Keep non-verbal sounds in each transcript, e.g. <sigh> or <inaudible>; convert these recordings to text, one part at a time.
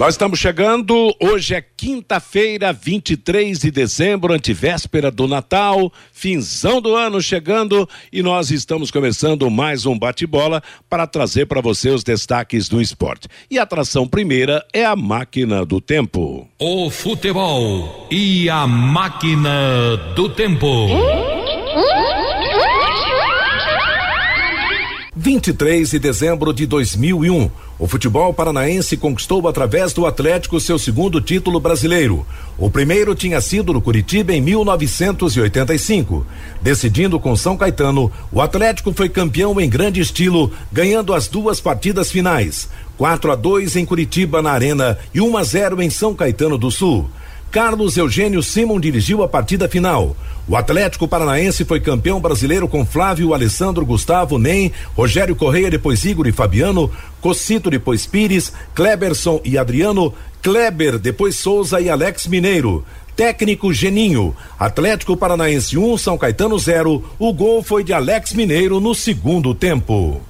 Nós estamos chegando, hoje é quinta-feira, 23 de dezembro, antivéspera do Natal, finzão do ano chegando e nós estamos começando mais um bate-bola para trazer para você os destaques do esporte. E a atração primeira é a máquina do tempo. O futebol e a máquina do tempo. 23 de dezembro de 2001. O futebol paranaense conquistou através do Atlético seu segundo título brasileiro. O primeiro tinha sido no Curitiba em 1985. Decidindo com São Caetano, o Atlético foi campeão em grande estilo, ganhando as duas partidas finais. 4 a 2 em Curitiba na Arena e 1 a 0 em São Caetano do Sul. Carlos Eugênio Simon dirigiu a partida final. O Atlético Paranaense foi campeão brasileiro com Flávio, Alessandro, Gustavo, Nem, Rogério Correia, depois Igor e Fabiano, Cocito, depois Pires, Kleberson e Adriano, Kleber, depois Souza e Alex Mineiro. Técnico Geninho. Atlético Paranaense 1, um, São Caetano 0. O gol foi de Alex Mineiro no segundo tempo.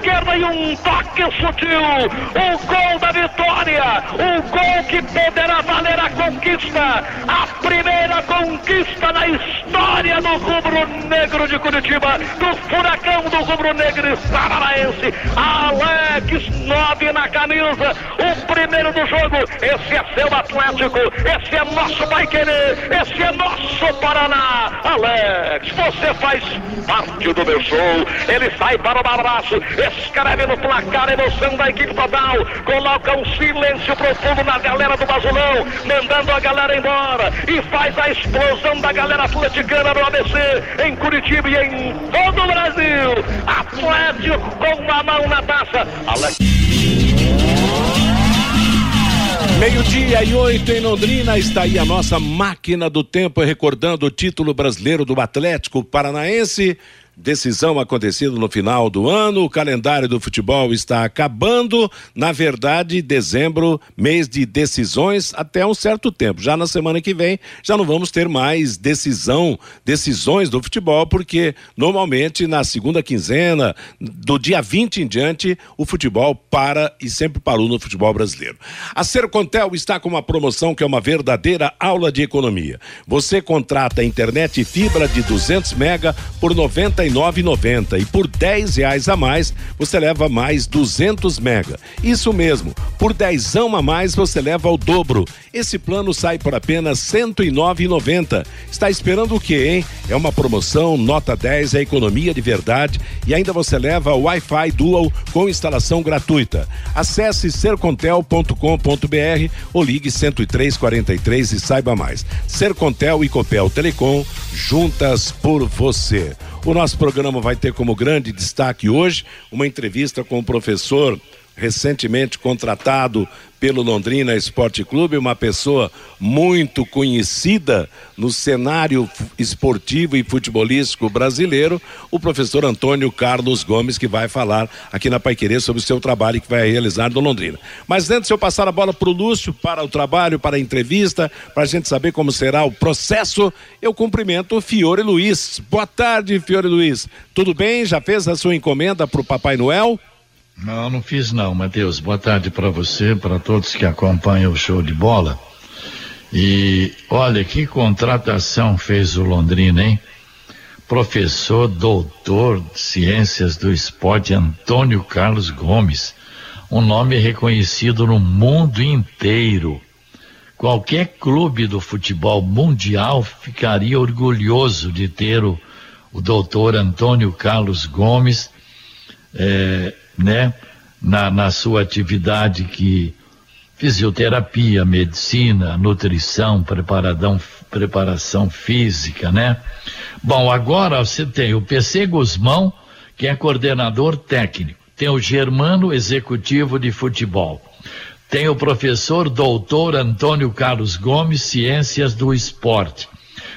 esquerda e um toque sutil. O gol da vitória. O gol que poderá valer a conquista. A primeira conquista na história do rubro-negro de Curitiba. Do furacão do rubro-negro paranaense. Alex Nove na camisa. O primeiro do jogo. Esse é seu Atlético. Esse é nosso Pai Querer. Esse é nosso Paraná. Alex, você faz parte do meu show. Ele sai para o abraço escreve no placar a emoção da equipe total, coloca um silêncio profundo na galera do Basulão, mandando a galera embora e faz a explosão da galera atleticana no ABC, em Curitiba e em todo o Brasil. Atlético com uma mão na taça. Alex. Meio-dia e oito em Londrina, está aí a nossa máquina do tempo, recordando o título brasileiro do Atlético Paranaense. Decisão acontecida no final do ano, o calendário do futebol está acabando. Na verdade, dezembro, mês de decisões até um certo tempo. Já na semana que vem, já não vamos ter mais decisão, decisões do futebol, porque normalmente na segunda quinzena, do dia 20 em diante, o futebol para e sempre parou no futebol brasileiro. A Sercontel está com uma promoção que é uma verdadeira aula de economia. Você contrata internet e fibra de 200 mega por 99 99,90 e por 10 reais a mais você leva mais 200 mega. Isso mesmo, por 10 a mais você leva o dobro. Esse plano sai por apenas 109,90. Está esperando o quê, hein? É uma promoção nota 10, é economia de verdade e ainda você leva Wi-Fi Dual com instalação gratuita. Acesse sercontel.com.br ou ligue 10343 e saiba mais. Sercontel e Copel Telecom juntas por você. O nosso programa vai ter como grande destaque hoje uma entrevista com o professor recentemente contratado pelo Londrina Esporte Clube, uma pessoa muito conhecida no cenário esportivo e futebolístico brasileiro, o professor Antônio Carlos Gomes, que vai falar aqui na Paiquerê sobre o seu trabalho que vai realizar no Londrina. Mas antes eu passar a bola para o Lúcio, para o trabalho, para a entrevista, para a gente saber como será o processo, eu cumprimento o Fiore Luiz. Boa tarde, Fiore Luiz. Tudo bem? Já fez a sua encomenda para o Papai Noel? Não, não fiz não, Matheus. Boa tarde para você, para todos que acompanham o show de bola. E olha que contratação fez o Londrina, hein? Professor, doutor de ciências do esporte Antônio Carlos Gomes, um nome reconhecido no mundo inteiro. Qualquer clube do futebol mundial ficaria orgulhoso de ter o, o doutor Antônio Carlos Gomes, é, né, na, na sua atividade que fisioterapia, medicina, nutrição, preparadão, preparação física, né? Bom, agora você tem o PC Guzmão, que é coordenador técnico, tem o Germano, executivo de futebol, tem o professor doutor Antônio Carlos Gomes, ciências do esporte,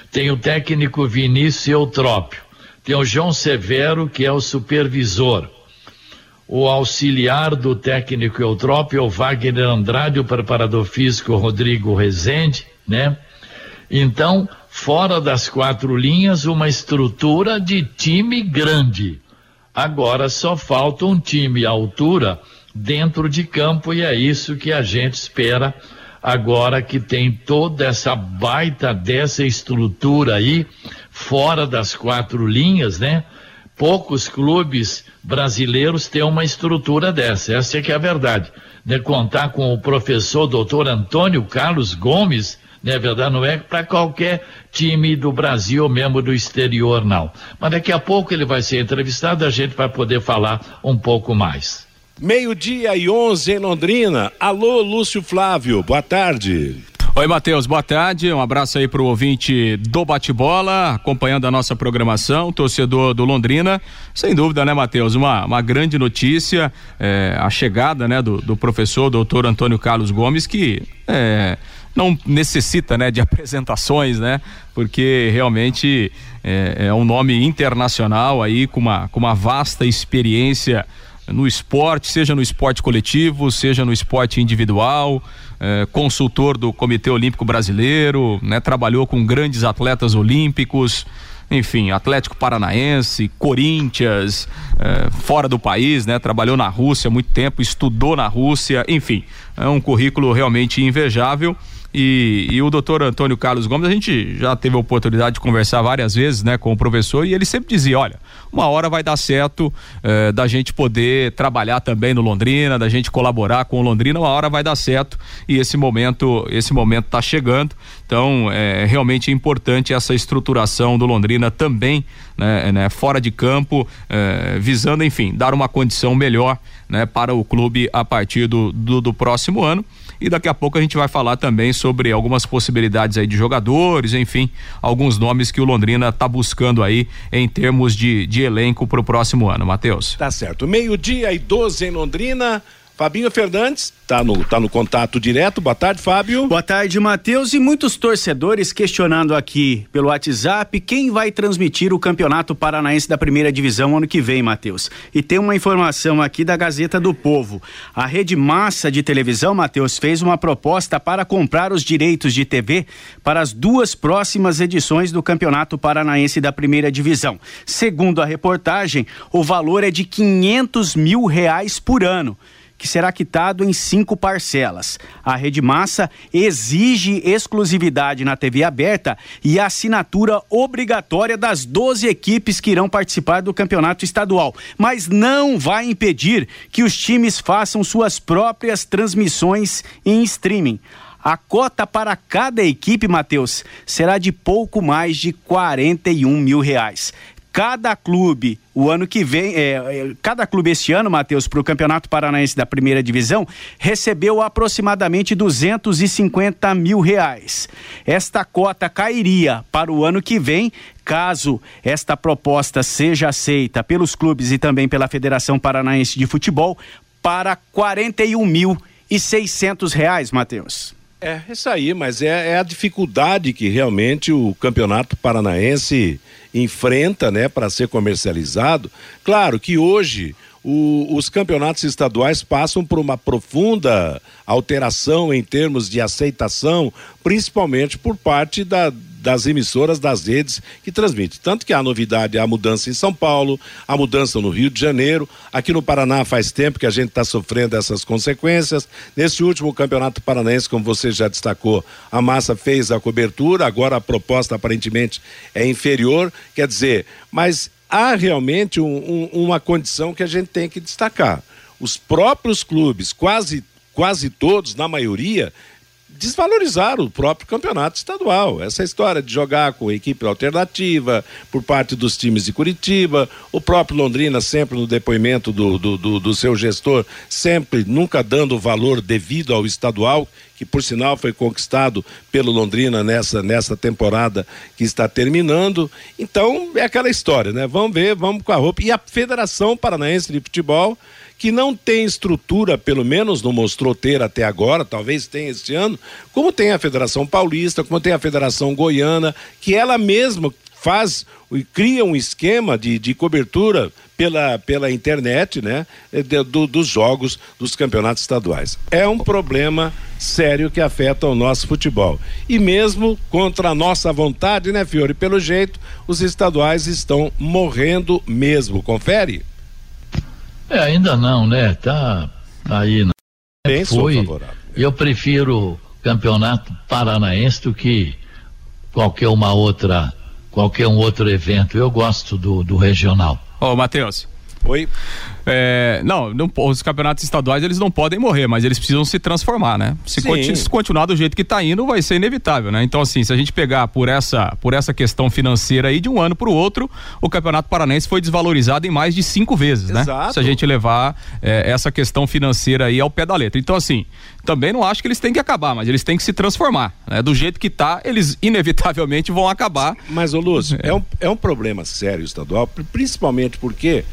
tem o técnico Vinícius Eutrópio, tem o João Severo, que é o supervisor, o auxiliar do técnico Eutrópio, o Wagner Andrade, o preparador físico Rodrigo Rezende, né? Então, fora das quatro linhas, uma estrutura de time grande. Agora só falta um time à altura dentro de campo e é isso que a gente espera agora que tem toda essa baita dessa estrutura aí fora das quatro linhas, né? Poucos clubes brasileiros têm uma estrutura dessa. Essa é que é a verdade. De contar com o professor doutor Antônio Carlos Gomes, né, verdade? Não é para qualquer time do Brasil ou mesmo do exterior, não. Mas daqui a pouco ele vai ser entrevistado, a gente vai poder falar um pouco mais. Meio-dia e onze em Londrina. Alô, Lúcio Flávio, boa tarde. Oi, Matheus, boa tarde. Um abraço aí pro ouvinte do Bate-Bola, acompanhando a nossa programação, torcedor do Londrina. Sem dúvida, né, Matheus? Uma, uma grande notícia, é, a chegada, né, do, do professor doutor Antônio Carlos Gomes, que é, não necessita, né, de <laughs> apresentações, né, porque realmente é, é um nome internacional aí com uma, com uma vasta experiência no esporte, seja no esporte coletivo, seja no esporte individual, é, consultor do Comitê Olímpico Brasileiro, né, trabalhou com grandes atletas olímpicos, enfim, Atlético Paranaense, Corinthians, é, fora do país, né? Trabalhou na Rússia há muito tempo, estudou na Rússia, enfim, é um currículo realmente invejável e, e, o doutor Antônio Carlos Gomes, a gente já teve a oportunidade de conversar várias vezes né, com o professor e ele sempre dizia: olha, uma hora vai dar certo eh, da gente poder trabalhar também no Londrina, da gente colaborar com o Londrina, uma hora vai dar certo e esse momento, esse momento está chegando. Então, é realmente importante essa estruturação do Londrina também, né, né fora de campo, eh, visando, enfim, dar uma condição melhor né, para o clube a partir do, do, do próximo ano. E daqui a pouco a gente vai falar também sobre algumas possibilidades aí de jogadores, enfim, alguns nomes que o Londrina está buscando aí em termos de, de elenco para o próximo ano, Matheus. Tá certo. Meio-dia e 12 em Londrina. Fabinho Fernandes tá no, tá no contato direto. Boa tarde, Fábio. Boa tarde, Matheus. E muitos torcedores questionando aqui pelo WhatsApp quem vai transmitir o Campeonato Paranaense da Primeira Divisão ano que vem, Matheus. E tem uma informação aqui da Gazeta do Povo. A Rede Massa de Televisão, Matheus, fez uma proposta para comprar os direitos de TV para as duas próximas edições do Campeonato Paranaense da Primeira Divisão. Segundo a reportagem, o valor é de 500 mil reais por ano que será quitado em cinco parcelas. A Rede Massa exige exclusividade na TV aberta e assinatura obrigatória das 12 equipes que irão participar do campeonato estadual, mas não vai impedir que os times façam suas próprias transmissões em streaming. A cota para cada equipe, Matheus, será de pouco mais de 41 mil reais cada clube o ano que vem, é, é cada clube este ano, Matheus, para o Campeonato Paranaense da Primeira Divisão, recebeu aproximadamente 250 mil reais. Esta cota cairia para o ano que vem, caso esta proposta seja aceita pelos clubes e também pela Federação Paranaense de Futebol, para 41 mil e 600 reais, Matheus. É, isso aí, mas é, é, a dificuldade que realmente o campeonato paranaense enfrenta, né, para ser comercializado. Claro que hoje o, os campeonatos estaduais passam por uma profunda alteração em termos de aceitação, principalmente por parte da, das emissoras das redes que transmitem. Tanto que a novidade é a mudança em São Paulo, a mudança no Rio de Janeiro. Aqui no Paraná faz tempo que a gente está sofrendo essas consequências. Nesse último campeonato paranaense, como você já destacou, a massa fez a cobertura, agora a proposta aparentemente é inferior. Quer dizer, mas há realmente um, um, uma condição que a gente tem que destacar. Os próprios clubes, quase, quase todos, na maioria, desvalorizar o próprio campeonato estadual. Essa história de jogar com equipe alternativa por parte dos times de Curitiba, o próprio Londrina sempre no depoimento do, do, do, do seu gestor, sempre nunca dando valor devido ao estadual, que por sinal foi conquistado pelo Londrina nessa, nessa temporada que está terminando. Então é aquela história, né? Vamos ver, vamos com a roupa. E a Federação Paranaense de Futebol que não tem estrutura, pelo menos não mostrou ter até agora, talvez tenha este ano, como tem a Federação Paulista, como tem a Federação Goiana, que ela mesma faz e cria um esquema de, de cobertura pela, pela internet, né, de, do, dos jogos dos campeonatos estaduais. É um problema sério que afeta o nosso futebol. E mesmo contra a nossa vontade, né, Fiore? Pelo jeito, os estaduais estão morrendo mesmo. Confere? É, ainda não, né? Tá, tá aí. Né? Bem Foi. Eu prefiro campeonato paranaense do que qualquer uma outra, qualquer um outro evento. Eu gosto do, do regional. Ô, Matheus. Oi. É, não, não, os campeonatos estaduais eles não podem morrer, mas eles precisam se transformar, né? Se, continu, se continuar do jeito que está indo, vai ser inevitável, né? Então, assim, se a gente pegar por essa, por essa questão financeira aí de um ano para o outro, o Campeonato Paranense foi desvalorizado em mais de cinco vezes, né? Se a gente levar é, essa questão financeira aí ao pé da letra. Então, assim, também não acho que eles têm que acabar, mas eles têm que se transformar. Né? Do jeito que está, eles <laughs> inevitavelmente vão acabar. Mas, ô Lúcio, é. é, um, é um problema sério estadual, principalmente porque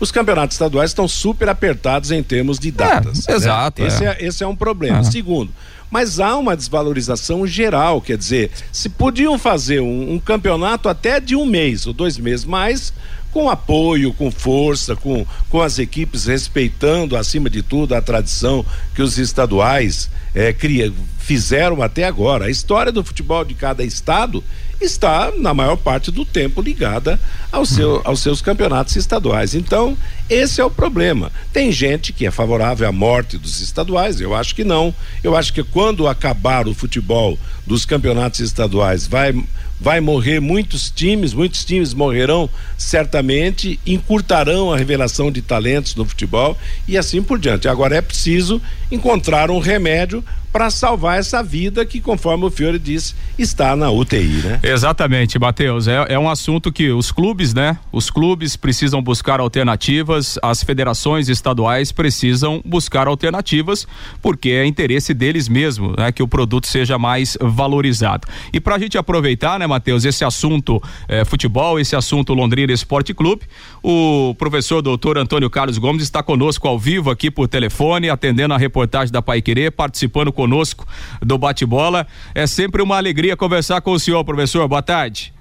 os campeonatos estaduais estão super apertados em termos de datas. É, né? Exato. Esse, é. é. esse é um problema. Segundo, mas há uma desvalorização geral, quer dizer, se podiam fazer um, um campeonato até de um mês ou dois meses mais, com apoio, com força, com, com as equipes respeitando, acima de tudo, a tradição que os estaduais é, cria, fizeram até agora. A história do futebol de cada estado está, na maior parte do tempo, ligada ao seu, aos seus campeonatos estaduais. Então, esse é o problema. Tem gente que é favorável à morte dos estaduais, eu acho que não. Eu acho que quando acabar o futebol dos campeonatos estaduais, vai vai morrer muitos times, muitos times morrerão certamente, encurtarão a revelação de talentos no futebol e assim por diante. Agora é preciso encontrar um remédio para salvar essa vida que, conforme o Fiore disse, está na UTI, né? Exatamente, Matheus. É, é um assunto que os clubes, né? Os clubes precisam buscar alternativas, as federações estaduais precisam buscar alternativas, porque é interesse deles mesmo, né? Que o produto seja mais valorizado. E para a gente aproveitar, né, Matheus, esse assunto é, futebol, esse assunto Londrina Esporte Clube, o professor doutor Antônio Carlos Gomes está conosco ao vivo aqui por telefone, atendendo a reportagem da Pai Querer, participando conosco do bate-bola. É sempre uma alegria conversar com o senhor, professor. Boa tarde.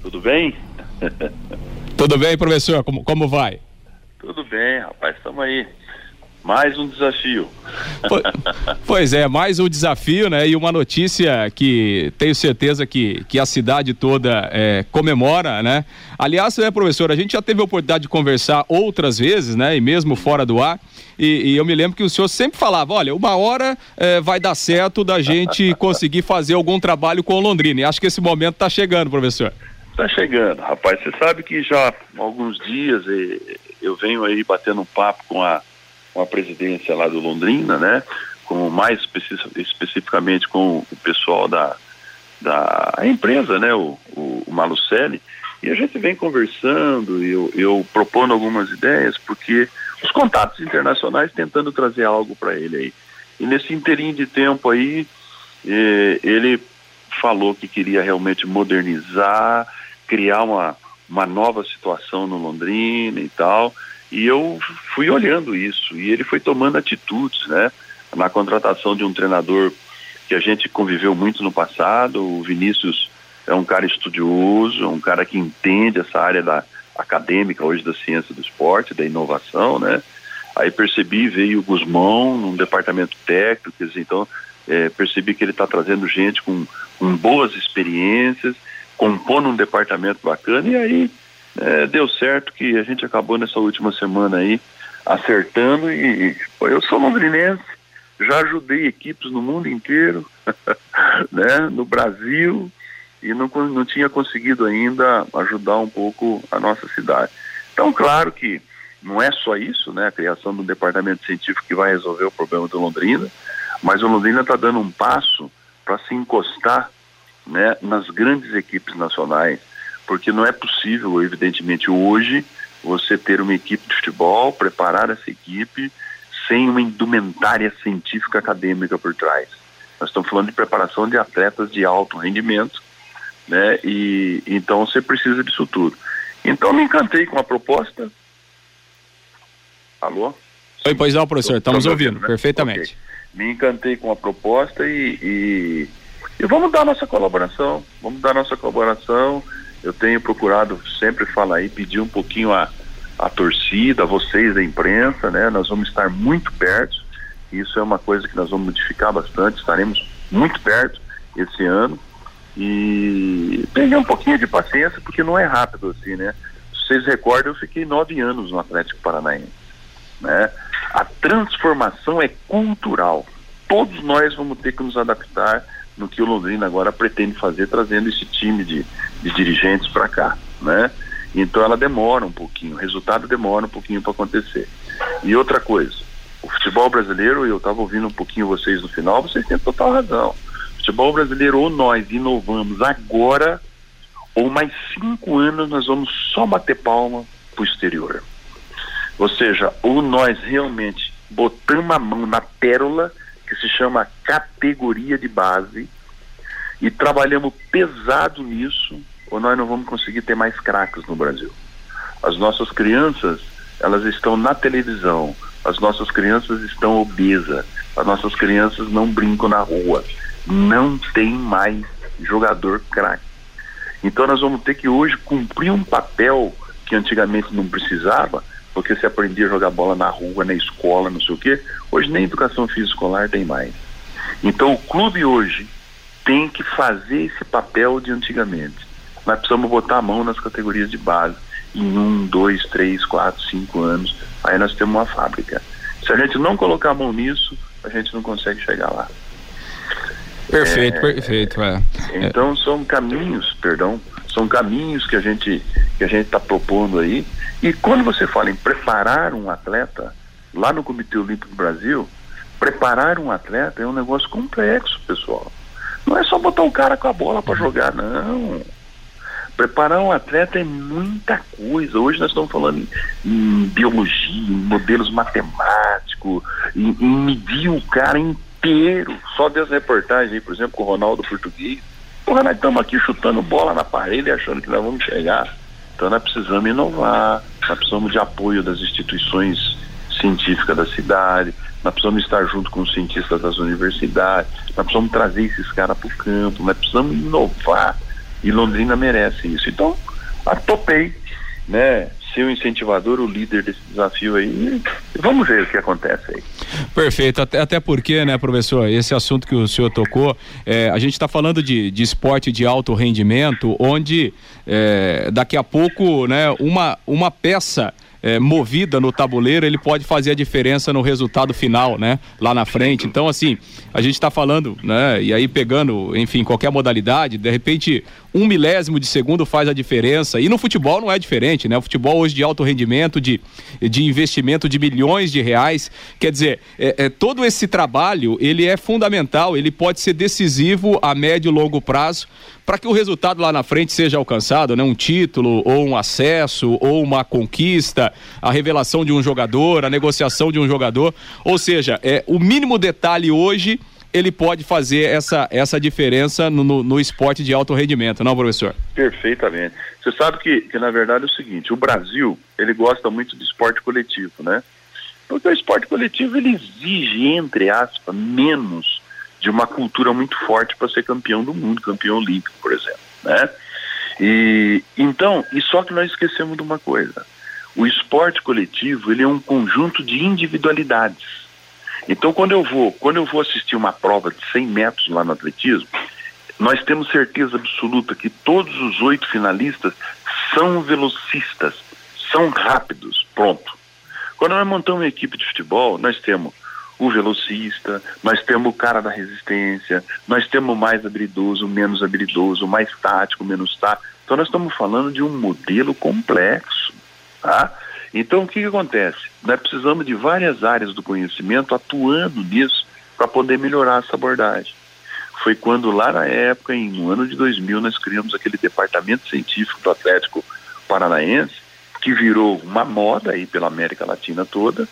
Tudo bem? Tudo bem, professor? Como, como vai? Tudo bem, rapaz, estamos aí. Mais um desafio. <laughs> Pois é, mais um desafio, né? E uma notícia que tenho certeza que, que a cidade toda é, comemora, né? Aliás, né, professor, a gente já teve a oportunidade de conversar outras vezes, né? E mesmo fora do ar. E, e eu me lembro que o senhor sempre falava: olha, uma hora é, vai dar certo da gente conseguir fazer algum trabalho com o Londrina. E acho que esse momento está chegando, professor. Está chegando, rapaz. Você sabe que já há alguns dias eu venho aí batendo um papo com a com a presidência lá do Londrina, né? Com mais especificamente com o pessoal da, da empresa, né? O, o, o Malucelli. E a gente vem conversando, eu, eu propondo algumas ideias, porque os contatos internacionais tentando trazer algo para ele aí. E nesse inteirinho de tempo aí, eh, ele falou que queria realmente modernizar, criar uma, uma nova situação no Londrina e tal. E eu fui olhando isso e ele foi tomando atitudes, né? Na contratação de um treinador que a gente conviveu muito no passado, o Vinícius é um cara estudioso, um cara que entende essa área da acadêmica hoje da ciência do esporte, da inovação, né? Aí percebi, veio o Guzmão num departamento técnico, então é, percebi que ele está trazendo gente com, com boas experiências, compondo um departamento bacana, e aí é, deu certo que a gente acabou nessa última semana aí acertando e pô, eu sou londrinense, já ajudei equipes no mundo inteiro, <laughs> né, no Brasil e não, não tinha conseguido ainda ajudar um pouco a nossa cidade. Então, claro que não é só isso, né, a criação do departamento científico que vai resolver o problema do Londrina, Mas o Londrina está dando um passo para se encostar né, nas grandes equipes nacionais, porque não é possível, evidentemente, hoje você ter uma equipe de futebol, preparar essa equipe sem uma indumentária científica acadêmica por trás. Nós estamos falando de preparação de atletas de alto rendimento, né? E então você precisa disso tudo. Então me encantei com a proposta. Alô? Oi, pois não, professor, estamos ouvindo, né? perfeitamente. Okay. Me encantei com a proposta e, e, e vamos dar nossa colaboração, vamos dar nossa colaboração. Eu tenho procurado sempre falar aí, pedir um pouquinho a, a torcida, a vocês da imprensa, né? Nós vamos estar muito perto. Isso é uma coisa que nós vamos modificar bastante, estaremos muito perto esse ano. E peguei um pouquinho de paciência, porque não é rápido assim, né? Se vocês recordam, eu fiquei nove anos no Atlético Paranaense. Né? A transformação é cultural. Todos nós vamos ter que nos adaptar no que o Londrina agora pretende fazer, trazendo esse time de, de dirigentes para cá, né? Então ela demora um pouquinho, o resultado demora um pouquinho para acontecer. E outra coisa, o futebol brasileiro, eu estava ouvindo um pouquinho vocês no final, vocês têm total razão. O futebol brasileiro, ou nós inovamos agora, ou mais cinco anos nós vamos só bater palma para o exterior. Ou seja, ou nós realmente botamos a mão na pérola, que se chama categoria de base, e trabalhamos pesado nisso, ou nós não vamos conseguir ter mais craques no Brasil. As nossas crianças, elas estão na televisão, as nossas crianças estão obesas, as nossas crianças não brincam na rua, não tem mais jogador craque. Então nós vamos ter que hoje cumprir um papel que antigamente não precisava, porque se aprendia a jogar bola na rua, na escola, não sei o quê, hoje nem educação física escolar tem mais. Então o clube hoje tem que fazer esse papel de antigamente. Nós precisamos botar a mão nas categorias de base. Em um, dois, três, quatro, cinco anos, aí nós temos uma fábrica. Se a gente não colocar a mão nisso, a gente não consegue chegar lá. Perfeito, é, perfeito. É. Então são caminhos, perdão, são caminhos que a gente que a gente está propondo aí. E quando você fala em preparar um atleta, lá no Comitê Olímpico do Brasil, preparar um atleta é um negócio complexo, pessoal. Não é só botar o cara com a bola para jogar, não. Preparar um atleta é muita coisa. Hoje nós estamos falando em, em biologia, em modelos matemáticos, em, em, medir o cara inteiro. Só das reportagens por exemplo, com o Ronaldo Português. Porra, nós estamos aqui chutando bola na parede achando que nós vamos chegar. Então nós precisamos inovar, nós precisamos de apoio das instituições científicas da cidade, nós precisamos estar junto com os cientistas das universidades, nós precisamos trazer esses caras para o campo, nós precisamos inovar e Londrina merece isso. Então, atopei, né? Ser o incentivador, o líder desse desafio aí. Vamos ver o que acontece aí. Perfeito, até, até porque, né, professor, esse assunto que o senhor tocou, é, a gente está falando de, de esporte de alto rendimento, onde é, daqui a pouco, né, uma, uma peça é, movida no tabuleiro, ele pode fazer a diferença no resultado final, né? Lá na frente. Então, assim, a gente está falando, né? E aí pegando, enfim, qualquer modalidade, de repente um milésimo de segundo faz a diferença. E no futebol não é diferente, né? O futebol hoje de alto rendimento, de, de investimento de milhões de reais. Quer dizer, é, é, todo esse trabalho, ele é fundamental, ele pode ser decisivo a médio e longo prazo para que o resultado lá na frente seja alcançado, né? Um título, ou um acesso, ou uma conquista, a revelação de um jogador, a negociação de um jogador. Ou seja, é o mínimo detalhe hoje ele pode fazer essa, essa diferença no, no, no, esporte de alto rendimento, não, professor? Perfeitamente. Você sabe que, que, na verdade, é o seguinte, o Brasil, ele gosta muito de esporte coletivo, né? Porque o esporte coletivo, ele exige, entre aspas, menos de uma cultura muito forte para ser campeão do mundo, campeão olímpico, por exemplo, né? E, então, e só que nós esquecemos de uma coisa, o esporte coletivo, ele é um conjunto de individualidades, então, quando eu vou, quando eu vou assistir uma prova de 100 metros lá no atletismo, nós temos certeza absoluta que todos os oito finalistas são velocistas, são rápidos, pronto. Quando nós montamos uma equipe de futebol, nós temos o velocista, nós temos o cara da resistência, nós temos o mais habilidoso, o menos habilidoso, o mais tático, o menos tático. Então nós estamos falando de um modelo complexo, tá? Então, o que, que acontece? Nós precisamos de várias áreas do conhecimento atuando nisso para poder melhorar essa abordagem. Foi quando lá na época, em, no ano de 2000, nós criamos aquele departamento científico do Atlético Paranaense, que virou uma moda aí pela América Latina toda,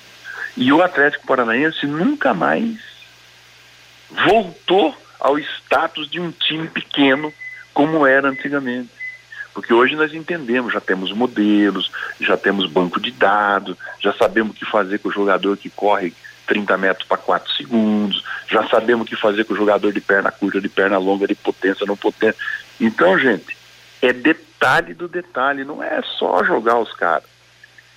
e o Atlético Paranaense nunca mais voltou ao status de um time pequeno como era antigamente. Porque hoje nós entendemos, já temos modelos, já temos banco de dados, já sabemos o que fazer com o jogador que corre 30 metros para 4 segundos, já sabemos o que fazer com o jogador de perna curta, de perna longa, de potência, não potência. Então, gente, é detalhe do detalhe, não é só jogar os caras.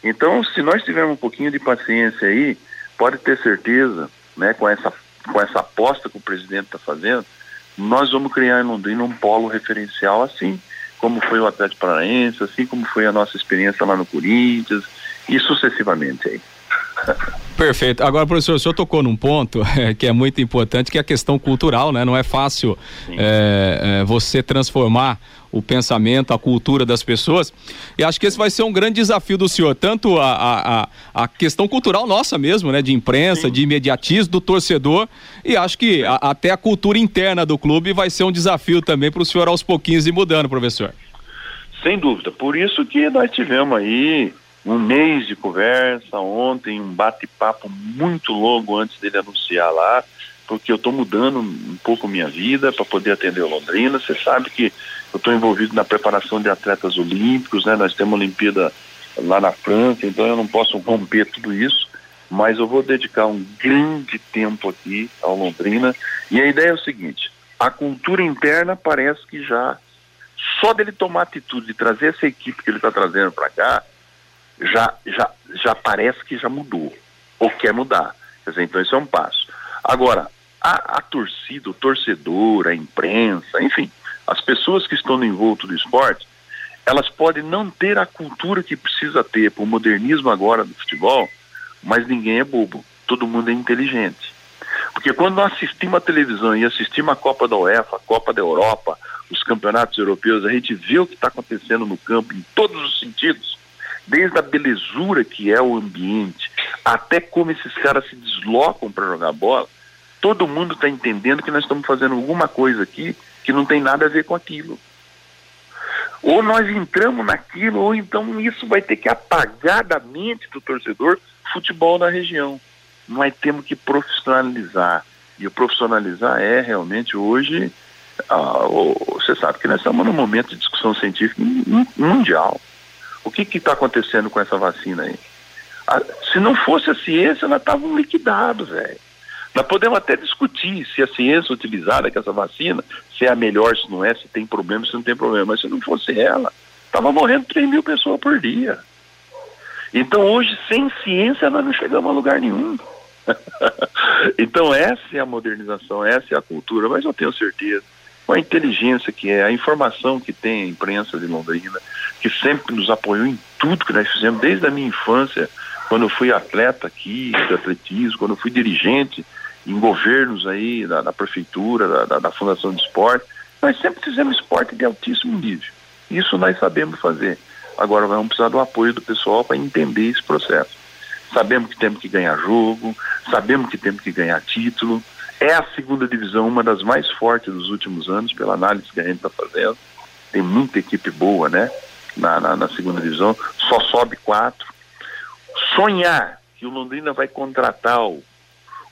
Então, se nós tivermos um pouquinho de paciência aí, pode ter certeza, né, com essa, com essa aposta que o presidente está fazendo, nós vamos criar em Londrina um polo referencial assim como foi o Atlético Paranaense, assim como foi a nossa experiência lá no Corinthians e sucessivamente aí. Perfeito. Agora, professor, o senhor tocou num ponto é, <laughs> que é muito importante, que é a questão cultural, né? Não é fácil é, é, você transformar o pensamento, a cultura das pessoas. E acho que esse vai ser um grande desafio do senhor, tanto a, a, a questão cultural nossa mesmo, né? De imprensa, Sim. de imediatismo do torcedor. E acho que a, até a cultura interna do clube vai ser um desafio também para o senhor aos pouquinhos ir mudando, professor. Sem dúvida. Por isso que nós tivemos aí um mês de conversa, ontem um bate-papo muito longo antes dele anunciar lá, porque eu estou mudando um pouco minha vida para poder atender o Londrina. Você sabe que eu estou envolvido na preparação de atletas olímpicos, né? Nós temos uma Olimpíada lá na França, então eu não posso romper tudo isso, mas eu vou dedicar um grande tempo aqui ao Londrina. E a ideia é o seguinte: a cultura interna parece que já só dele tomar atitude de trazer essa equipe que ele está trazendo para cá, já, já, já parece que já mudou, ou quer mudar. Quer dizer, então isso é um passo. Agora, a, a torcida, o torcedor, a imprensa, enfim, as pessoas que estão no envolto do esporte, elas podem não ter a cultura que precisa ter para o modernismo agora do futebol, mas ninguém é bobo, todo mundo é inteligente. Porque quando nós assistimos a televisão e assistimos a Copa da UEFA, a Copa da Europa, os campeonatos europeus, a gente vê o que está acontecendo no campo em todos os sentidos desde a belezura que é o ambiente, até como esses caras se deslocam para jogar bola, todo mundo está entendendo que nós estamos fazendo alguma coisa aqui que não tem nada a ver com aquilo. Ou nós entramos naquilo, ou então isso vai ter que apagar da mente do torcedor futebol na região. Nós temos que profissionalizar. E o profissionalizar é realmente hoje. Ah, você sabe que nós estamos num momento de discussão científica mundial. O que está acontecendo com essa vacina aí? A, se não fosse a ciência, nós estávamos liquidados, velho. Nós podemos até discutir se a ciência utilizada com essa vacina, se é a melhor, se não é, se tem problema, se não tem problema. Mas se não fosse ela, estava morrendo 3 mil pessoas por dia. Então hoje, sem ciência, nós não chegamos a lugar nenhum. <laughs> então essa é a modernização, essa é a cultura, mas eu tenho certeza com a inteligência que é, a informação que tem a imprensa de Londrina, que sempre nos apoiou em tudo que nós fizemos, desde a minha infância, quando eu fui atleta aqui de atletismo, quando eu fui dirigente em governos aí da, da prefeitura, da, da, da, Fundação de Esporte, nós sempre fizemos esporte de altíssimo nível. Isso nós sabemos fazer. Agora vamos precisar do apoio do pessoal para entender esse processo. Sabemos que temos que ganhar jogo, sabemos que temos que ganhar título, é a segunda divisão, uma das mais fortes dos últimos anos, pela análise que a gente está fazendo. Tem muita equipe boa, né? Na, na, na, segunda divisão, só sobe quatro. Sonhar que o Londrina vai contratar o,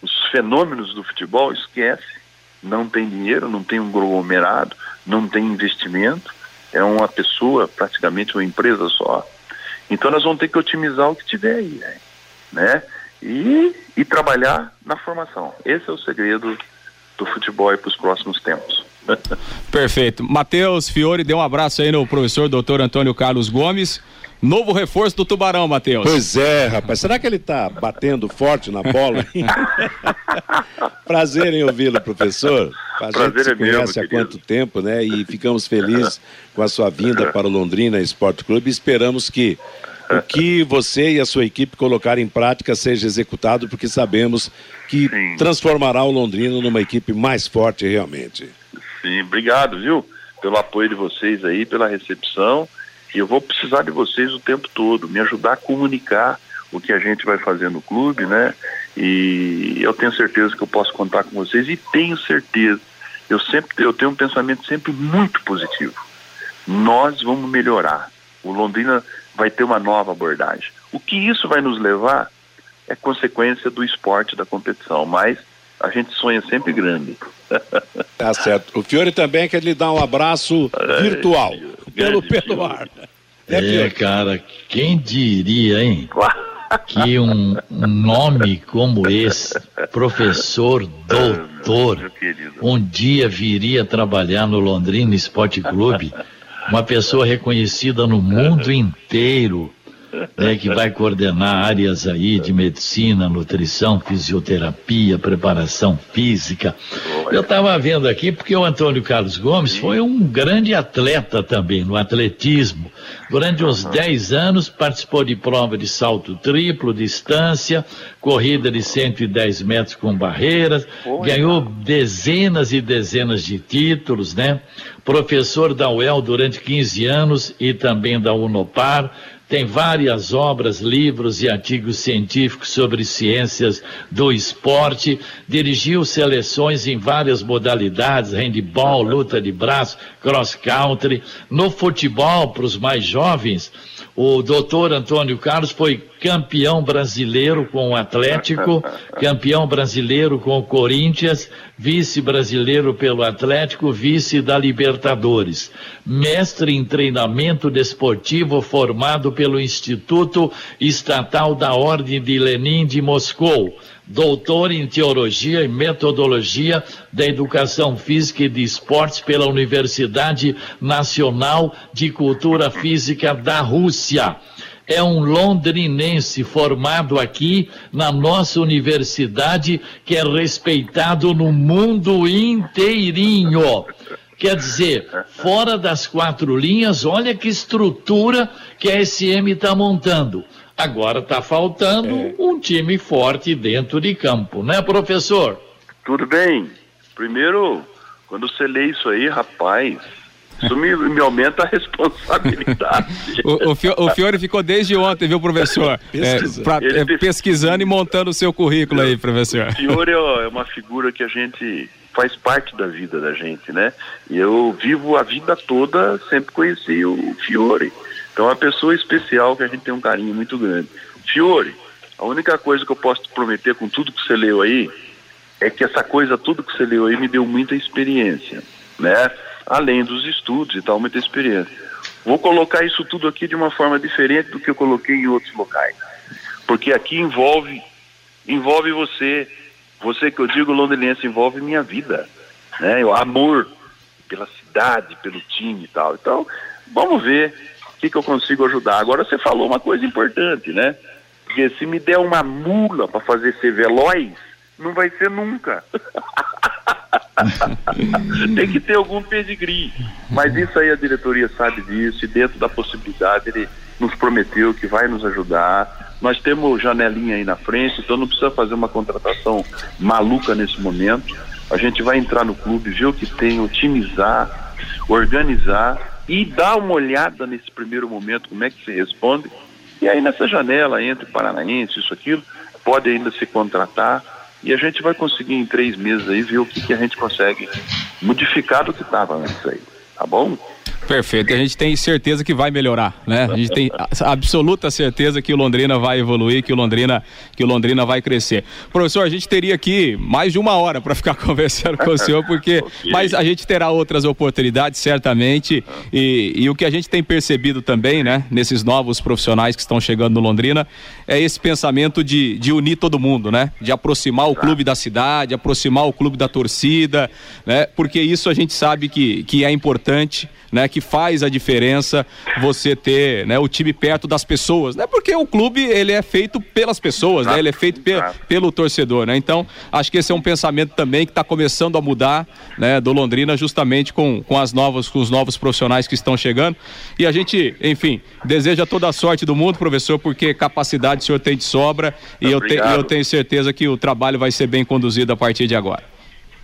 os fenômenos do futebol, esquece. Não tem dinheiro, não tem um conglomerado, não tem investimento, é uma pessoa, praticamente uma empresa só. Então nós vamos ter que otimizar o que tiver aí, né? E, e trabalhar na formação. Esse é o segredo do futebol para os próximos tempos. <laughs> Perfeito. Matheus Fiore, dê um abraço aí no professor doutor Antônio Carlos Gomes. Novo reforço do Tubarão, Matheus. Pois é, rapaz. Será que ele está batendo forte na bola? <laughs> Prazer em ouvi-lo, professor. A Prazer gente se é conhece há quanto tempo, né? E ficamos felizes com a sua vinda para o Londrina Esporte Clube. Esperamos que o <laughs> que você e a sua equipe colocar em prática seja executado, porque sabemos que Sim. transformará o Londrina numa equipe mais forte realmente. Sim, obrigado, viu? Pelo apoio de vocês aí, pela recepção. E eu vou precisar de vocês o tempo todo, me ajudar a comunicar o que a gente vai fazer no clube, né? E eu tenho certeza que eu posso contar com vocês e tenho certeza. Eu sempre eu tenho um pensamento sempre muito positivo. Nós vamos melhorar. O Londrina vai ter uma nova abordagem. O que isso vai nos levar é consequência do esporte da competição, mas a gente sonha sempre grande. <laughs> Tá certo. O Fiore também quer lhe dar um abraço virtual, pelo, pelo ar. É, cara, quem diria, hein? que um, um nome como esse, professor <laughs> doutor, um dia viria trabalhar no Londrina Esporte Clube, uma pessoa reconhecida no mundo inteiro né, que vai coordenar áreas aí de medicina, nutrição, fisioterapia, preparação física. Eu estava vendo aqui porque o Antônio Carlos Gomes foi um grande atleta também no atletismo. Durante uns 10 anos participou de prova de salto triplo, distância, corrida de 110 metros com barreiras, ganhou dezenas e dezenas de títulos, né? Professor da UEL durante 15 anos e também da Unopar tem várias obras, livros e artigos científicos sobre ciências do esporte, dirigiu seleções em várias modalidades, handball, luta de braço, cross country, no futebol para os mais jovens, o doutor Antônio Carlos foi campeão brasileiro com o Atlético, <laughs> campeão brasileiro com o Corinthians, vice-brasileiro pelo Atlético, vice da Libertadores. Mestre em treinamento desportivo formado pelo Instituto Estatal da Ordem de Lenin de Moscou doutor em Teologia e Metodologia da Educação Física e de Esportes pela Universidade Nacional de Cultura Física da Rússia. É um londrinense formado aqui na nossa universidade, que é respeitado no mundo inteirinho. Quer dizer, fora das quatro linhas, olha que estrutura que a SM está montando. Agora está faltando é. um time forte dentro de campo, né, professor? Tudo bem. Primeiro, quando você lê isso aí, rapaz, isso me, me aumenta a responsabilidade. <laughs> o, o, Fio, o, Fiore ficou desde ontem, viu, professor? <laughs> É, pra, é, pesquisando e montando o seu currículo aí, professor. O Fiore é uma figura que a gente faz parte da vida da gente, né? E eu vivo a vida toda, sempre conheci o Fiore. Então é uma pessoa especial que a gente tem um carinho muito grande. Fiore, a única coisa que eu posso te prometer com tudo que você leu aí é que essa coisa, tudo que você leu aí me deu muita experiência, né? Além dos estudos e tal, muita experiência. Vou colocar isso tudo aqui de uma forma diferente do que eu coloquei em outros locais. Porque aqui envolve envolve você, você que eu digo londrinense envolve minha vida, né? O amor pela cidade, pelo time e tal. Então, vamos ver que, que eu consigo ajudar. Agora você falou uma coisa importante, né? Porque se me der uma mula para fazer ser veloz, não vai ser nunca. <laughs> Tem que ter algum pedigree. Mas isso aí a diretoria sabe disso e dentro da possibilidade ele nos prometeu que vai nos ajudar. Nós temos janelinha aí na frente, então não precisa fazer uma contratação maluca nesse momento. A gente vai entrar no clube, ver o que tem, otimizar, organizar e dá uma olhada nesse primeiro momento como é que se responde. E aí nessa janela entre Paranaense, isso, aquilo, pode ainda se contratar e a gente vai conseguir em três meses aí ver o que, que a gente consegue modificar do que estava antes aí. Tá bom? Perfeito. A gente tem certeza que vai melhorar, né? A gente tem absoluta certeza que o Londrina vai evoluir, que o Londrina, que o Londrina vai crescer. Professor, a gente teria aqui mais de uma hora para ficar <laughs> conversando com o senhor, porque <laughs> okay. mas a gente terá outras oportunidades certamente. E, e o que a gente tem percebido também, né, nesses novos profissionais que estão chegando no Londrina, é esse pensamento de, de unir todo mundo, né? De aproximar o clube da cidade, aproximar o clube da torcida, né? Porque isso a gente sabe que, que é importante né, que faz a diferença você ter, né, o time perto das pessoas, né? Porque o clube ele é feito pelas pessoas, né? Ele é feito pe pelo torcedor, né? Então, acho que esse é um pensamento também que está começando a mudar, né, do Londrina justamente com, com as novas com os novos profissionais que estão chegando. E a gente, enfim, deseja toda a sorte do mundo, professor, porque capacidade o senhor tem de sobra e eu, te, eu tenho certeza que o trabalho vai ser bem conduzido a partir de agora.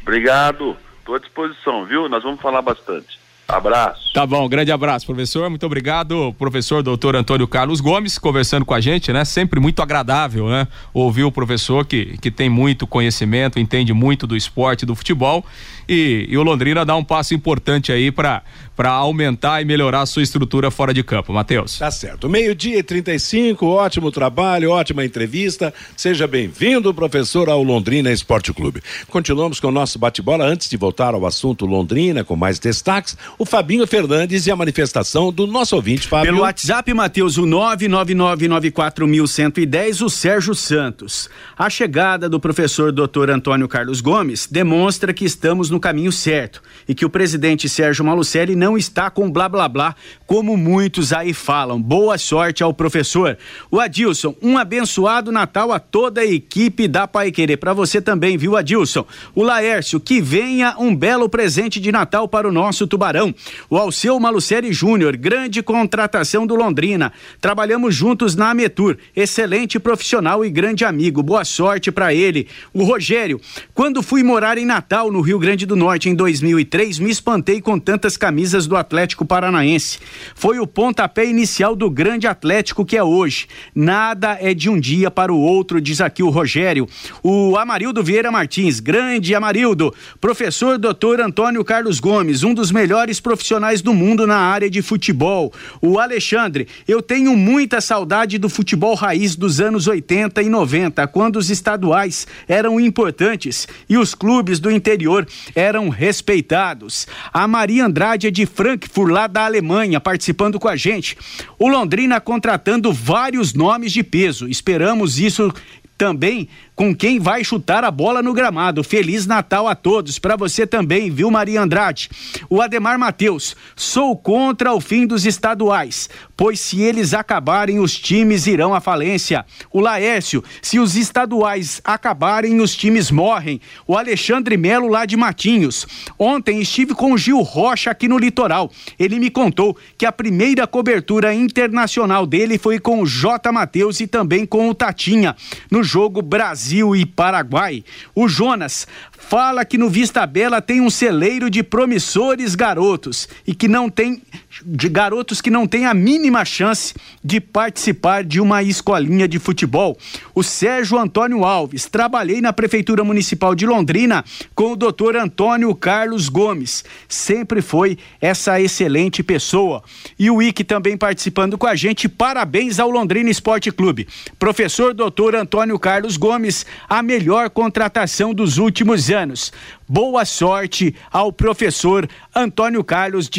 Obrigado. Estou à disposição, viu? Nós vamos falar bastante. Abraço. Tá bom, grande abraço, professor. Muito obrigado, professor doutor Antônio Carlos Gomes, conversando com a gente, né? Sempre muito agradável, né? Ouvir o professor que, que tem muito conhecimento, entende muito do esporte, do futebol. E, e o Londrina dá um passo importante aí para para aumentar e melhorar a sua estrutura fora de campo, Matheus. Tá certo. Meio-dia e 35, ótimo trabalho, ótima entrevista. Seja bem-vindo, professor, ao Londrina Esporte Clube. Continuamos com o nosso bate-bola. Antes de voltar ao assunto Londrina, com mais destaques, o Fabinho Fernandes e a manifestação do nosso ouvinte, Fábio. Pelo WhatsApp, Matheus, o 99994110, o Sérgio Santos. A chegada do professor Dr. Antônio Carlos Gomes demonstra que estamos no caminho certo e que o presidente Sérgio Malucelli não não está com blá blá blá, como muitos aí falam. Boa sorte ao professor. O Adilson, um abençoado Natal a toda a equipe da Pai Querer. Para você também, viu, Adilson? O Laércio, que venha um belo presente de Natal para o nosso Tubarão. O Alceu Malucelli Júnior, grande contratação do Londrina. Trabalhamos juntos na Ametur. Excelente profissional e grande amigo. Boa sorte para ele. O Rogério, quando fui morar em Natal, no Rio Grande do Norte, em 2003, me espantei com tantas camisas do Atlético Paranaense. Foi o pontapé inicial do grande Atlético que é hoje. Nada é de um dia para o outro, diz aqui o Rogério. O Amarildo Vieira Martins, grande Amarildo, professor doutor Antônio Carlos Gomes, um dos melhores profissionais do mundo na área de futebol. O Alexandre, eu tenho muita saudade do futebol raiz dos anos 80 e 90, quando os estaduais eram importantes e os clubes do interior eram respeitados. A Maria Andrade é de Frankfurt, lá da Alemanha, participando com a gente. O Londrina contratando vários nomes de peso. Esperamos isso também com quem vai chutar a bola no gramado. Feliz Natal a todos, para você também, viu, Maria Andrade? O Ademar Matheus, sou contra o fim dos estaduais, pois se eles acabarem, os times irão à falência. O Laércio, se os estaduais acabarem, os times morrem. O Alexandre Melo, lá de Matinhos. Ontem estive com o Gil Rocha aqui no litoral. Ele me contou que a primeira cobertura internacional dele foi com o J. Matheus e também com o Tatinha, no jogo Brasil Brasil e Paraguai. O Jonas fala que no Vista Bela tem um celeiro de promissores garotos e que não tem de garotos que não têm a mínima chance de participar de uma escolinha de futebol. O Sérgio Antônio Alves, trabalhei na Prefeitura Municipal de Londrina com o doutor Antônio Carlos Gomes. Sempre foi essa excelente pessoa. E o Ike também participando com a gente. Parabéns ao Londrina Esporte Clube. Professor doutor Antônio Carlos Gomes, a melhor contratação dos últimos anos. Boa sorte ao professor Antônio Carlos,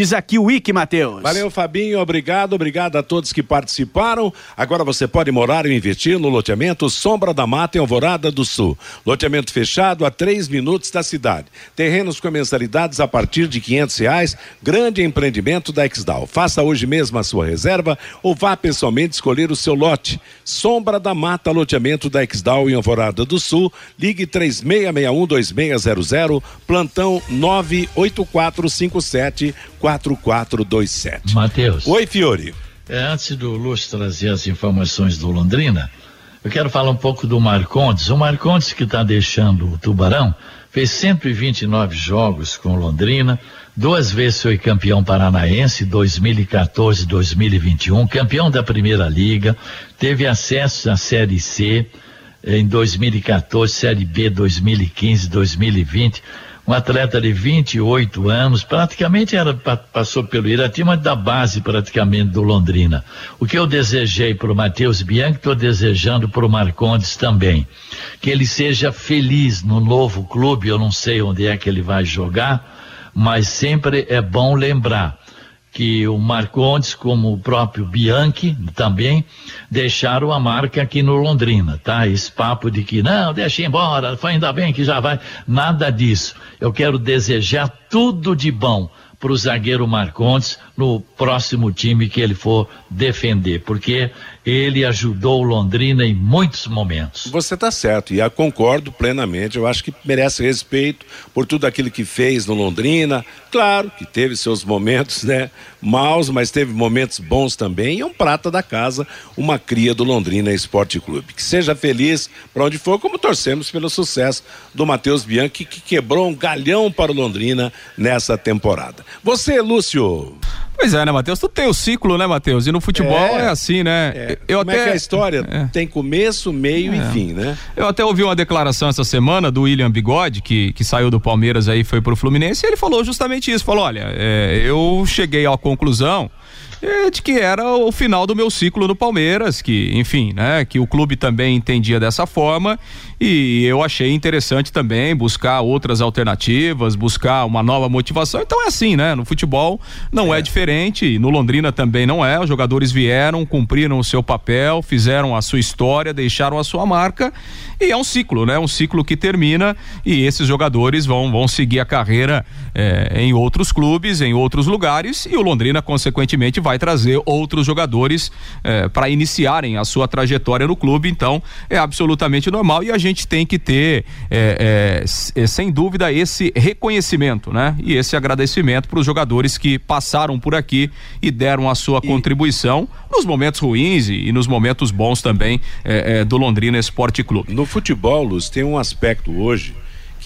o Ike Matheus. Valeu, Fabinho, obrigado, obrigado a todos que participaram. Agora você pode morar e investir no loteamento Sombra da Mata em Alvorada do Sul. Loteamento fechado a três minutos da cidade. Terrenos com mensalidades a partir de quinhentos reais. Grande empreendimento da Exdal. Faça hoje mesmo a sua reserva ou vá pessoalmente escolher o seu lote. Sombra da Mata, loteamento da Exdal em Alvorada do Sul. Ligue três meia meia um dois meia zero zero plantão 98457 4427. Matheus. Oi, Fiore. É, antes do Lúcio trazer as informações do Londrina, eu quero falar um pouco do Marcondes. O Marcondes que está deixando o Tubarão fez 129 jogos com Londrina, duas vezes foi campeão paranaense, 2014 2021, campeão da Primeira Liga, teve acesso à Série C, em 2014, Série B 2015, 2020. Um atleta de 28 anos, praticamente era, passou pelo Irati, mas da base praticamente do Londrina. O que eu desejei para o Matheus Bianchi, estou desejando para o Marcondes também. Que ele seja feliz no novo clube, eu não sei onde é que ele vai jogar, mas sempre é bom lembrar que o Marcondes, como o próprio Bianchi também, deixaram a marca aqui no Londrina, tá? Esse papo de que não, deixa embora, foi ainda bem que já vai. Nada disso. Eu quero desejar tudo de bom para o zagueiro Marcondes no próximo time que ele for defender, porque ele ajudou o Londrina em muitos momentos. Você está certo, e eu concordo plenamente. Eu acho que merece respeito por tudo aquilo que fez no Londrina. Claro que teve seus momentos, né? maus, mas teve momentos bons também. E é um prata da casa, uma cria do Londrina Esporte Clube. Que seja feliz para onde for, como torcemos pelo sucesso do Matheus Bianchi, que quebrou um galhão para o Londrina nessa temporada. Você, Lúcio. Pois é, né, Matheus? Tu tem o ciclo, né, Matheus? E no futebol é, é assim, né? É. Eu Como até... é que é a história é. tem começo, meio e é. fim, né? Eu até ouvi uma declaração essa semana do William Bigode, que, que saiu do Palmeiras aí foi pro Fluminense, e ele falou justamente isso. Falou: olha, é, eu cheguei à conclusão é, de que era o final do meu ciclo no Palmeiras, que, enfim, né, que o clube também entendia dessa forma e eu achei interessante também buscar outras alternativas, buscar uma nova motivação. Então é assim, né? No futebol não é, é diferente, no Londrina também não é. Os jogadores vieram, cumpriram o seu papel, fizeram a sua história, deixaram a sua marca e é um ciclo, né? Um ciclo que termina e esses jogadores vão, vão seguir a carreira é, em outros clubes, em outros lugares e o Londrina, consequentemente, vai trazer outros jogadores é, para iniciarem a sua trajetória no clube. Então é absolutamente normal e a gente tem que ter, é, é, é, sem dúvida, esse reconhecimento, né? E esse agradecimento para os jogadores que passaram por aqui e deram a sua e... contribuição nos momentos ruins e, e nos momentos bons também é, é, do Londrina Esporte Clube. No futebol, Luz, tem um aspecto hoje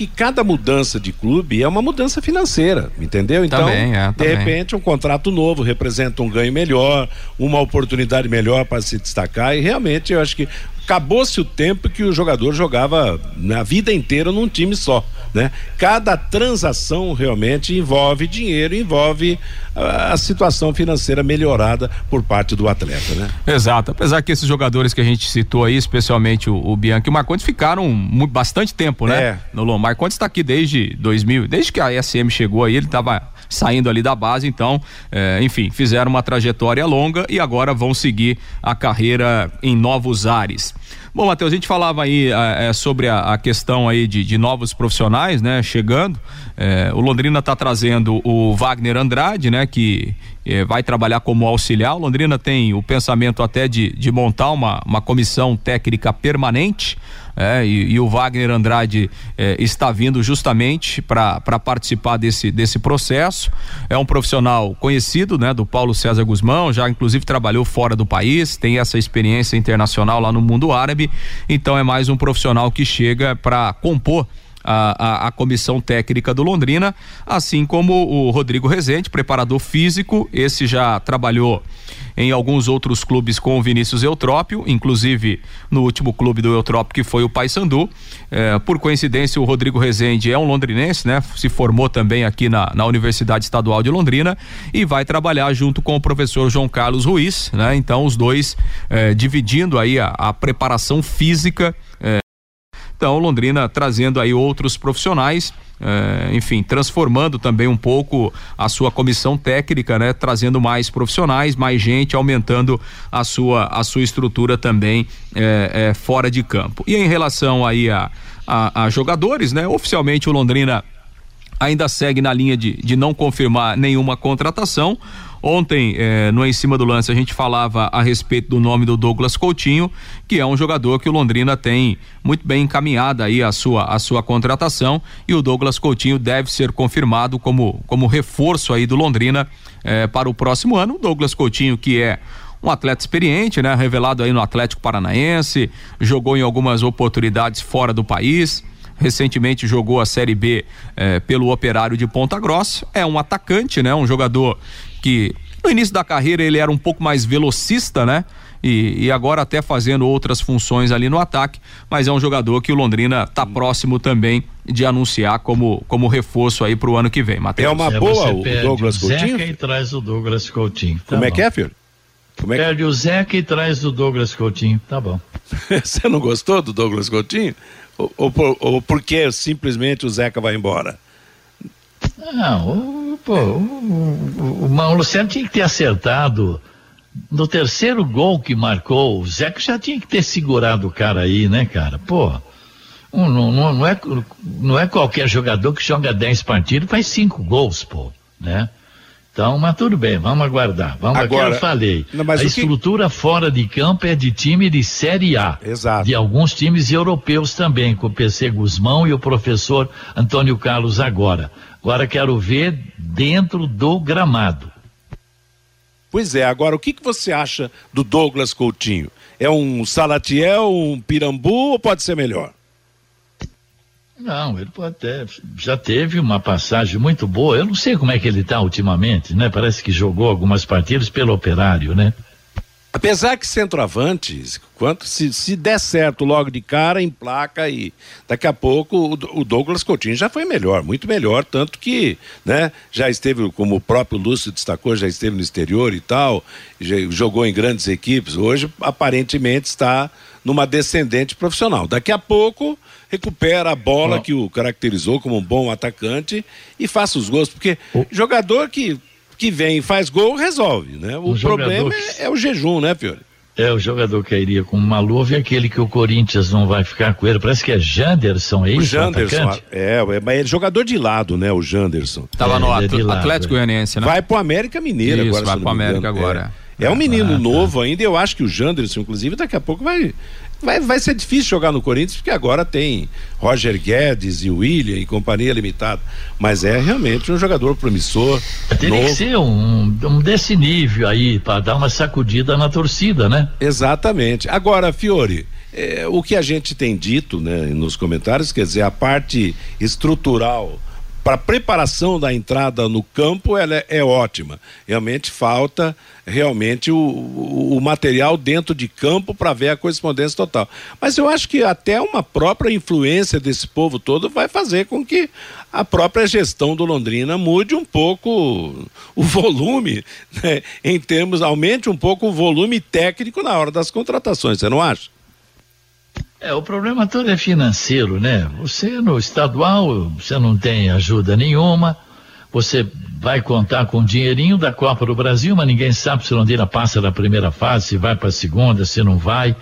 que cada mudança de clube é uma mudança financeira, entendeu? Então, também, é, de repente, um contrato novo representa um ganho melhor, uma oportunidade melhor para se destacar e realmente eu acho que acabou-se o tempo que o jogador jogava na vida inteira num time só, né? Cada transação realmente envolve dinheiro, envolve a, situação financeira melhorada por parte do atleta, né? Exato, apesar que esses jogadores que a gente citou aí, especialmente o, o Bianchi e o Marcondes ficaram muito, bastante tempo, né? É. No Lomar. Marcondes está aqui desde 2000, desde que a SM chegou aí, ele estava saindo ali da base, então, é, enfim, fizeram uma trajetória longa e agora vão seguir a carreira em novos ares. Bom, Matheus, a gente falava aí é, sobre a, a, questão aí de, de, novos profissionais, né, chegando. É, o Londrina está trazendo o Wagner Andrade, né, que é, vai trabalhar como auxiliar. O Londrina tem o pensamento até de, de montar uma, uma comissão técnica permanente é, e, e, o Wagner Andrade é, está vindo justamente para participar desse, desse processo. É um profissional conhecido, né, do Paulo César Guzmão, já inclusive trabalhou fora do país, tem essa experiência internacional lá no mundo árabe. Então é mais um profissional que chega para compor a, a, a, comissão técnica do Londrina, assim como o Rodrigo Rezende, preparador físico, esse já trabalhou em alguns outros clubes com o Vinícius Eutrópio, inclusive no último clube do Eutrópio que foi o Paysandu. É, por coincidência, o Rodrigo Rezende é um londrinense, né? Se formou também aqui na, na Universidade Estadual de Londrina e vai trabalhar junto com o professor João Carlos Ruiz, né? Então, os dois é, dividindo aí a, a preparação física. É, então, Londrina trazendo aí outros profissionais é, enfim, transformando também um pouco a sua comissão técnica, né? Trazendo mais profissionais, mais gente, aumentando a sua, a sua estrutura também é, é, fora de campo. E em relação aí a, a, a jogadores, né? Oficialmente o Londrina ainda segue na linha de, de não confirmar nenhuma contratação. Ontem, eh, no Em Cima do Lance, a gente falava a respeito do nome do Douglas Coutinho, que é um jogador que o Londrina tem muito bem encaminhada aí a sua, a sua contratação e o Douglas Coutinho deve ser confirmado como, como reforço aí do Londrina eh, para o próximo ano. O Douglas Coutinho, que é um atleta experiente, né? Revelado aí no Atlético Paranaense, jogou em algumas oportunidades fora do país, recentemente jogou a Série B eh, pelo Operário de Ponta Grossa. É um atacante, né? Um jogador que no início da carreira ele era um pouco mais velocista, né? E, e, agora até fazendo outras funções ali no ataque, mas é um jogador que o Londrina está próximo também de anunciar como, como reforço aí para o ano que vem. Mateus. É uma boa o Douglas Coutinho? Zeca e traz o Douglas Coutinho. Tá como bom. é que é, filho? Como é que... Perde o Zeca e traz o Douglas Coutinho. Tá bom. <laughs> Você não gostou do Douglas Coutinho? Ou, ou, ou porque simplesmente o Zeca vai embora? Não, o, pô, o, o, o Luciano tinha que ter acertado no terceiro gol que marcou. O Zeca já tinha que ter segurado o cara aí, né, cara? Pô, não, não, é, não é qualquer jogador que joga 10 partidas faz cinco gols, pô, né? Então, mas tudo bem, vamos aguardar. Vamos Agora, eu falei. Não, a estrutura que... fora de campo é de time de Série A. Exato. De alguns times europeus também, com o PC Guzmão e o professor Antônio Carlos agora. Agora quero ver dentro do gramado. Pois é, agora o que, que você acha do Douglas Coutinho? É um Salatiel, um Pirambu ou pode ser melhor? Não, ele pode ter, já teve uma passagem muito boa. Eu não sei como é que ele está ultimamente, né? Parece que jogou algumas partidas pelo Operário, né? Apesar que centroavante, quanto se, se der certo logo de cara, em placa e daqui a pouco o, o, Douglas Coutinho já foi melhor, muito melhor, tanto que, né, já esteve, como o próprio Lúcio destacou, já esteve no exterior e tal, jogou em grandes equipes, hoje aparentemente está numa descendente profissional. Daqui a pouco recupera a bola que o caracterizou como um bom atacante e faça os gols, porque jogador que que vem e faz gol, resolve, né? O, o problema que... é, é, o jejum, né, Fiore? É, o jogador que iria com uma luva e aquele que o Corinthians não vai ficar com ele. Parece que é Janderson, é isso? O Janderson, é, é, mas é jogador de lado, né, o Janderson. Tava é, no é Atlético Goianiense, né? Vai pro América Mineiro isso, agora. vai pro América agora. É. é um menino ah, novo tá. ainda, eu acho que o Janderson, inclusive, daqui a pouco vai vai, vai ser difícil jogar no Corinthians, porque agora tem Roger Guedes e William e companhia limitada. Mas é realmente um jogador promissor. Teria novo. que ser um, um desse nível aí, para dar uma sacudida na torcida, né? Exatamente. Agora, Fiore. É, o que a gente tem dito né, nos comentários, quer dizer, a parte estrutural para preparação da entrada no campo ela é, é ótima. Realmente falta realmente o, o, o material dentro de campo para ver a correspondência total. Mas eu acho que até uma própria influência desse povo todo vai fazer com que a própria gestão do Londrina mude um pouco o volume, né? em termos, aumente um pouco o volume técnico na hora das contratações, você não acha? É, o problema todo é financeiro, né? Você no estadual, você não tem ajuda nenhuma, você vai contar com o dinheirinho da Copa do Brasil, mas ninguém sabe se Londrina passa da primeira fase, se vai para a segunda, se não vai.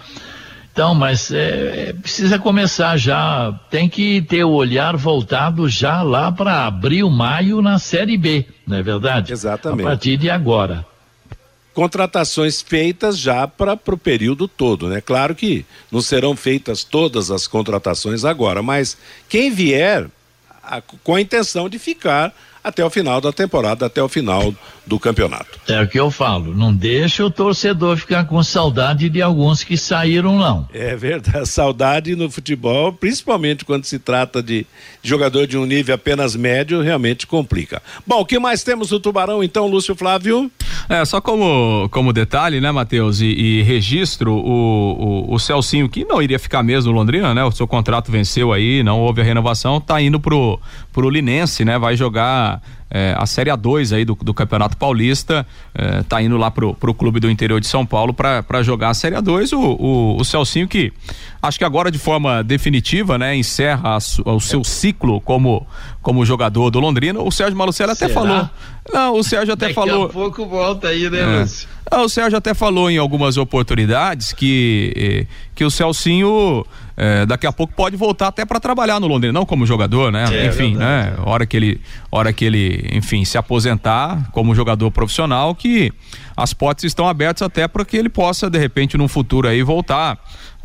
Então, mas é, é, precisa começar já, tem que ter o olhar voltado já lá para abril, maio na Série B, não é verdade? Exatamente. A partir de agora contratações feitas já para o período todo, né? Claro que não serão feitas todas as contratações agora, mas quem vier a, com a intenção de ficar até o final da temporada, até o final do campeonato. É o que eu falo, não deixa o torcedor ficar com saudade de alguns que saíram não. É verdade, <laughs> saudade no futebol, principalmente quando se trata de jogador de um nível apenas médio, realmente complica. Bom, o que mais temos no Tubarão então, Lúcio Flávio? É, só como, como detalhe, né, Matheus, e, e, registro, o, o, o Celcinho, que não iria ficar mesmo no Londrina, né, o seu contrato venceu aí, não houve a renovação, tá indo pro, pro Linense, né, vai jogar é, a Série A2 aí do, do Campeonato Paulista, é, tá indo lá pro, pro clube do interior de São Paulo para jogar a Série A2. O, o, o Celcinho que acho que agora de forma definitiva, né, encerra a, o seu ciclo como, como jogador do Londrina. O Sérgio Malucelli até falou. Não, o Sérgio até Daqui falou. Daqui a pouco volta aí, né, é. Lúcio? Ah, o Sérgio até falou em algumas oportunidades que, eh, que o Celcinho eh, daqui a pouco pode voltar até para trabalhar no Londrina, não como jogador, né? É, enfim, né? Hora que ele, hora que ele, enfim, se aposentar como jogador profissional, que as portas estão abertas até para que ele possa de repente no futuro aí voltar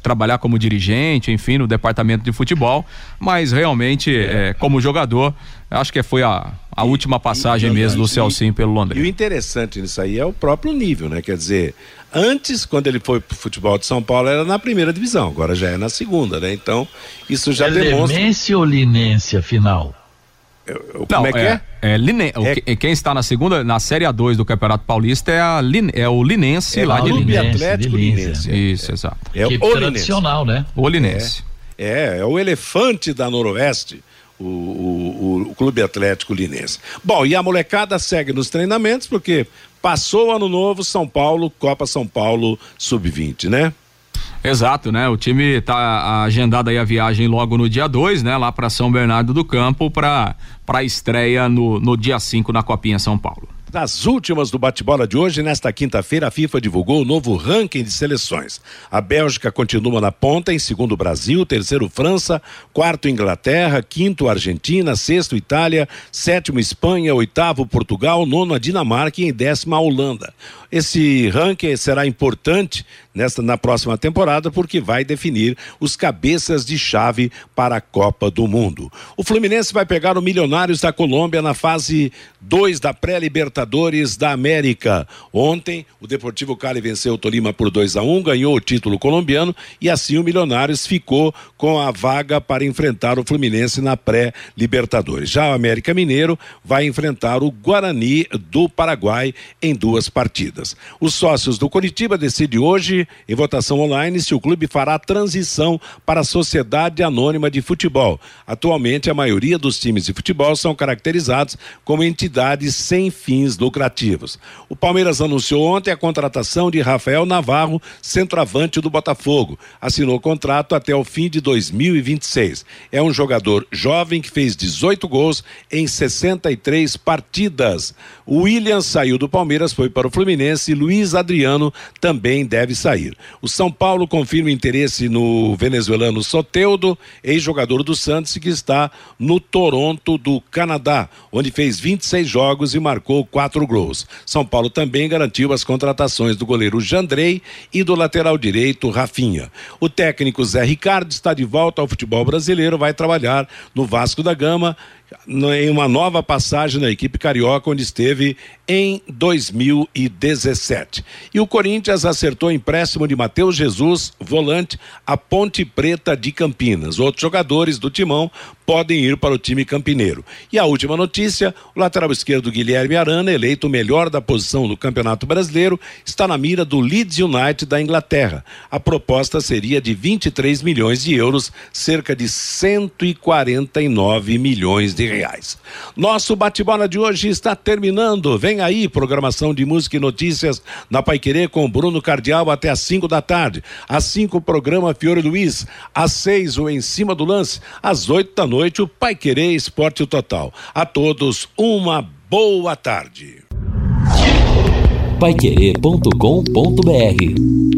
trabalhar como dirigente, enfim, no departamento de futebol, mas realmente, é. É, como jogador, acho que foi a, a e, última passagem e, mesmo do Celcinho pelo Londrina. E o interessante nisso aí é o próprio nível, né? Quer dizer, antes, quando ele foi pro futebol de São Paulo, era na primeira divisão, agora já é na segunda, né? Então, isso já Elemência demonstra. Linense ou Linense, afinal? Eu, como Não, é que é? é? é, Line, é quem está na segunda, na Série A2 do Campeonato Paulista é, a Line, é o Linense é lá de Clube Atlético Linense. Isso, exato. É o tradicional, né? O Linense. É, é, o elefante da Noroeste. O, o, o, Clube Atlético Linense. Bom, e a molecada segue nos treinamentos porque passou o ano novo, São Paulo, Copa São Paulo Sub-20, né? Exato, né? O time tá agendado aí a viagem logo no dia 2, né? Lá para São Bernardo do Campo para para estreia no, no dia 5 na Copinha São Paulo. Das últimas do bate-bola de hoje, nesta quinta-feira, a FIFA divulgou o novo ranking de seleções. A Bélgica continua na ponta, em segundo Brasil, terceiro França, quarto Inglaterra, quinto Argentina, sexto Itália, sétimo Espanha, oitavo Portugal, nono a Dinamarca e em décima a Holanda. Esse ranking será importante nesta na próxima temporada porque vai definir os cabeças de chave para a Copa do Mundo. O Fluminense vai pegar o Milionários da Colômbia na fase 2 da pré-libertadores Libertadores da América. Ontem, o Deportivo Cali venceu o Tolima por 2 a 1 ganhou o título colombiano e assim o Milionários ficou com a vaga para enfrentar o Fluminense na pré-Libertadores. Já o América Mineiro vai enfrentar o Guarani do Paraguai em duas partidas. Os sócios do Curitiba decidem hoje, em votação online, se o clube fará transição para a Sociedade Anônima de Futebol. Atualmente, a maioria dos times de futebol são caracterizados como entidades sem fins lucrativos. O Palmeiras anunciou ontem a contratação de Rafael Navarro, centroavante do Botafogo. Assinou contrato até o fim de 2026. É um jogador jovem que fez 18 gols em 63 partidas. O William saiu do Palmeiras, foi para o Fluminense e Luiz Adriano também deve sair. O São Paulo confirma interesse no venezuelano Soteudo, ex-jogador do Santos, que está no Toronto do Canadá, onde fez 26 jogos e marcou quatro gols. São Paulo também garantiu as contratações do goleiro Jandrei e do lateral direito Rafinha. O técnico Zé Ricardo está de volta ao futebol brasileiro, vai trabalhar no Vasco da Gama em uma nova passagem na equipe carioca, onde esteve em 2017. E o Corinthians acertou empréstimo de Matheus Jesus, volante, a Ponte Preta de Campinas. Outros jogadores do Timão podem ir para o time campineiro. E a última notícia: o lateral esquerdo Guilherme Arana, eleito o melhor da posição do Campeonato Brasileiro, está na mira do Leeds United da Inglaterra. A proposta seria de 23 milhões de euros, cerca de 149 milhões de reais. Nosso bate-bola de hoje está terminando. Vem aí, programação de música e notícias na Pai Querer com Bruno Cardial até às 5 da tarde. Às 5, o programa Fiore Luiz. Às 6, o Em Cima do Lance. Às 8 da noite, o Pai Querer Esporte Total. A todos, uma boa tarde. Paiquerê.com.br